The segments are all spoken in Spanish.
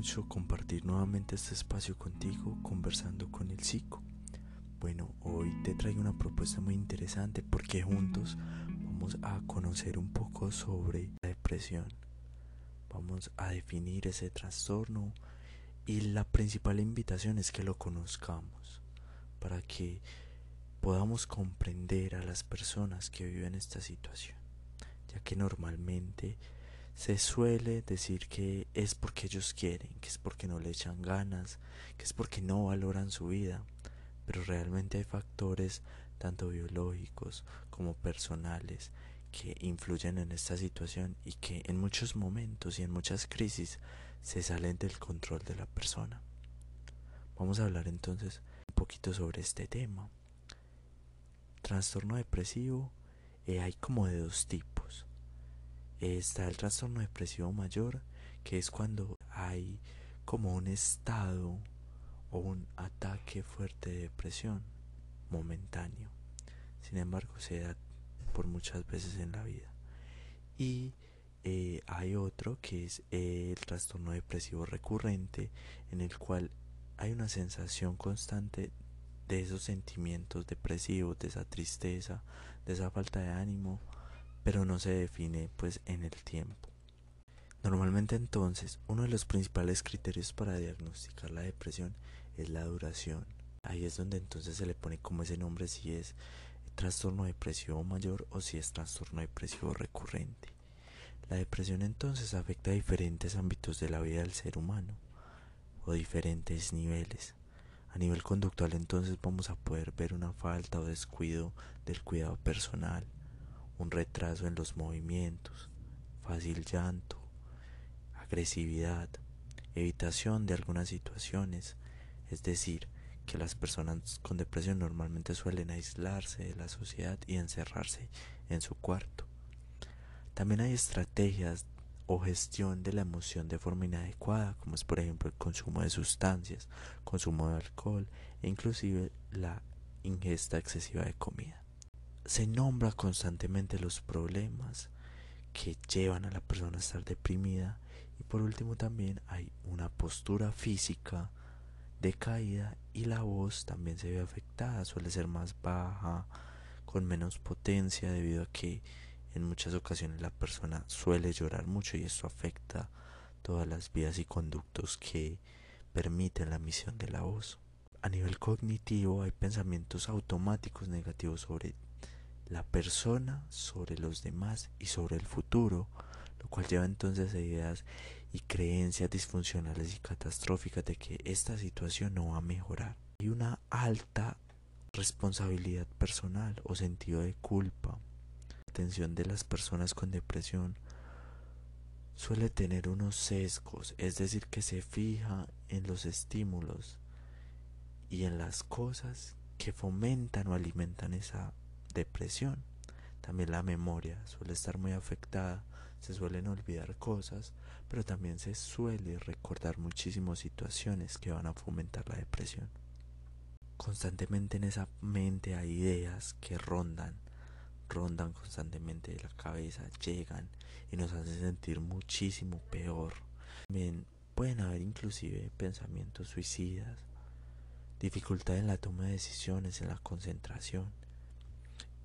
mucho compartir nuevamente este espacio contigo conversando con el psico. Bueno, hoy te traigo una propuesta muy interesante porque juntos vamos a conocer un poco sobre la depresión. Vamos a definir ese trastorno y la principal invitación es que lo conozcamos para que podamos comprender a las personas que viven esta situación, ya que normalmente se suele decir que es porque ellos quieren, que es porque no le echan ganas, que es porque no valoran su vida, pero realmente hay factores tanto biológicos como personales que influyen en esta situación y que en muchos momentos y en muchas crisis se salen del control de la persona. Vamos a hablar entonces un poquito sobre este tema. Trastorno depresivo eh, hay como de dos tipos. Está el trastorno depresivo mayor, que es cuando hay como un estado o un ataque fuerte de depresión momentáneo. Sin embargo, se da por muchas veces en la vida. Y eh, hay otro que es el trastorno depresivo recurrente, en el cual hay una sensación constante de esos sentimientos depresivos, de esa tristeza, de esa falta de ánimo, pero no se define pues en el tiempo. Normalmente entonces uno de los principales criterios para diagnosticar la depresión es la duración. Ahí es donde entonces se le pone como ese nombre si es trastorno depresivo mayor o si es trastorno depresivo recurrente. La depresión entonces afecta a diferentes ámbitos de la vida del ser humano o diferentes niveles. A nivel conductual entonces vamos a poder ver una falta o descuido del cuidado personal, un retraso en los movimientos, fácil llanto, agresividad, evitación de algunas situaciones, es decir, que las personas con depresión normalmente suelen aislarse de la sociedad y encerrarse en su cuarto. También hay estrategias o gestión de la emoción de forma inadecuada, como es por ejemplo el consumo de sustancias, consumo de alcohol e inclusive la ingesta excesiva de comida. Se nombra constantemente los problemas que llevan a la persona a estar deprimida y por último también hay una postura física decaída y la voz también se ve afectada, suele ser más baja, con menos potencia debido a que en muchas ocasiones la persona suele llorar mucho y esto afecta todas las vías y conductos que permiten la emisión de la voz. A nivel cognitivo hay pensamientos automáticos negativos sobre la persona, sobre los demás y sobre el futuro, lo cual lleva entonces a ideas y creencias disfuncionales y catastróficas de que esta situación no va a mejorar. Hay una alta responsabilidad personal o sentido de culpa. La atención de las personas con depresión suele tener unos sesgos, es decir, que se fija en los estímulos y en las cosas que fomentan o alimentan esa depresión. También la memoria suele estar muy afectada, se suelen olvidar cosas, pero también se suele recordar muchísimas situaciones que van a fomentar la depresión. Constantemente en esa mente hay ideas que rondan, rondan constantemente de la cabeza, llegan y nos hacen sentir muchísimo peor. Pueden haber inclusive pensamientos suicidas, dificultad en la toma de decisiones, en la concentración.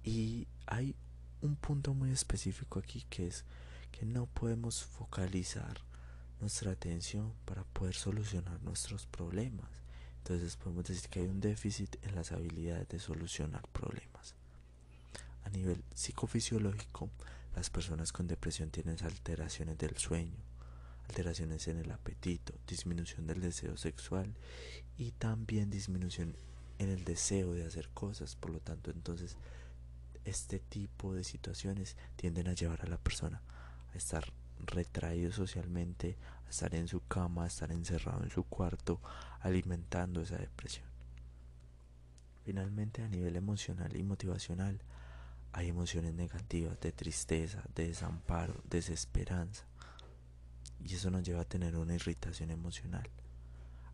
Y hay un punto muy específico aquí que es que no podemos focalizar nuestra atención para poder solucionar nuestros problemas. Entonces podemos decir que hay un déficit en las habilidades de solucionar problemas. A nivel psicofisiológico, las personas con depresión tienen alteraciones del sueño, alteraciones en el apetito, disminución del deseo sexual y también disminución en el deseo de hacer cosas. Por lo tanto, entonces este tipo de situaciones tienden a llevar a la persona a estar retraído socialmente, a estar en su cama, a estar encerrado en su cuarto, alimentando esa depresión. Finalmente, a nivel emocional y motivacional, hay emociones negativas de tristeza, de desamparo, desesperanza. Y eso nos lleva a tener una irritación emocional.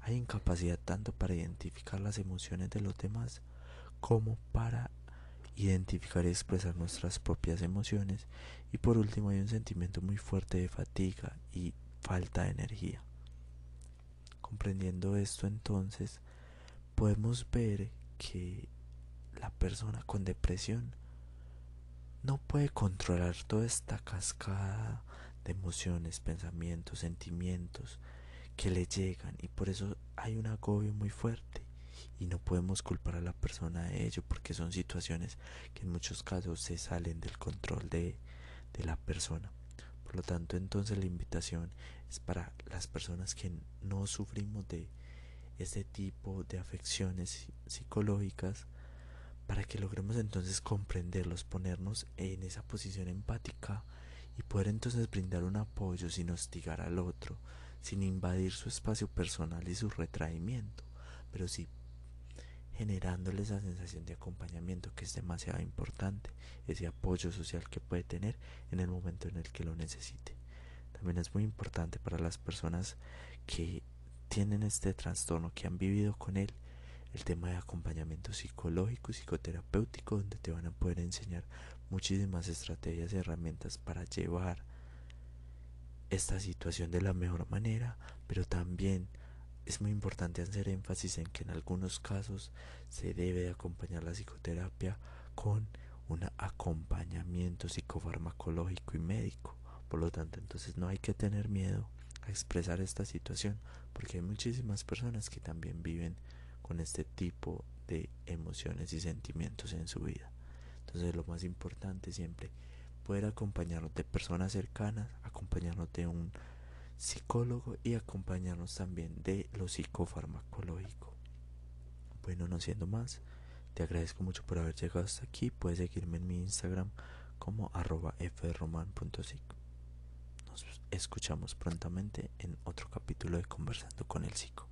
Hay incapacidad tanto para identificar las emociones de los demás como para identificar y expresar nuestras propias emociones. Y por último hay un sentimiento muy fuerte de fatiga y falta de energía. Comprendiendo esto entonces, podemos ver que la persona con depresión no puede controlar toda esta cascada de emociones, pensamientos, sentimientos que le llegan. Y por eso hay un agobio muy fuerte y no podemos culpar a la persona de ello porque son situaciones que en muchos casos se salen del control de, de la persona. Por lo tanto, entonces la invitación es para las personas que no sufrimos de este tipo de afecciones psicológicas para que logremos entonces comprenderlos, ponernos en esa posición empática y poder entonces brindar un apoyo sin hostigar al otro, sin invadir su espacio personal y su retraimiento, pero sí generándole esa sensación de acompañamiento que es demasiado importante, ese apoyo social que puede tener en el momento en el que lo necesite. También es muy importante para las personas que tienen este trastorno, que han vivido con él, el tema de acompañamiento psicológico psicoterapéutico, donde te van a poder enseñar muchísimas estrategias y herramientas para llevar esta situación de la mejor manera, pero también es muy importante hacer énfasis en que en algunos casos se debe acompañar la psicoterapia con un acompañamiento psicofarmacológico y médico. Por lo tanto, entonces no hay que tener miedo a expresar esta situación, porque hay muchísimas personas que también viven con este tipo de emociones y sentimientos en su vida. Entonces lo más importante siempre poder acompañarnos de personas cercanas, acompañarnos de un psicólogo y acompañarnos también de lo psicofarmacológico. Bueno, no siendo más, te agradezco mucho por haber llegado hasta aquí. Puedes seguirme en mi Instagram como arroba. Nos escuchamos prontamente en otro capítulo de Conversando con el Psico.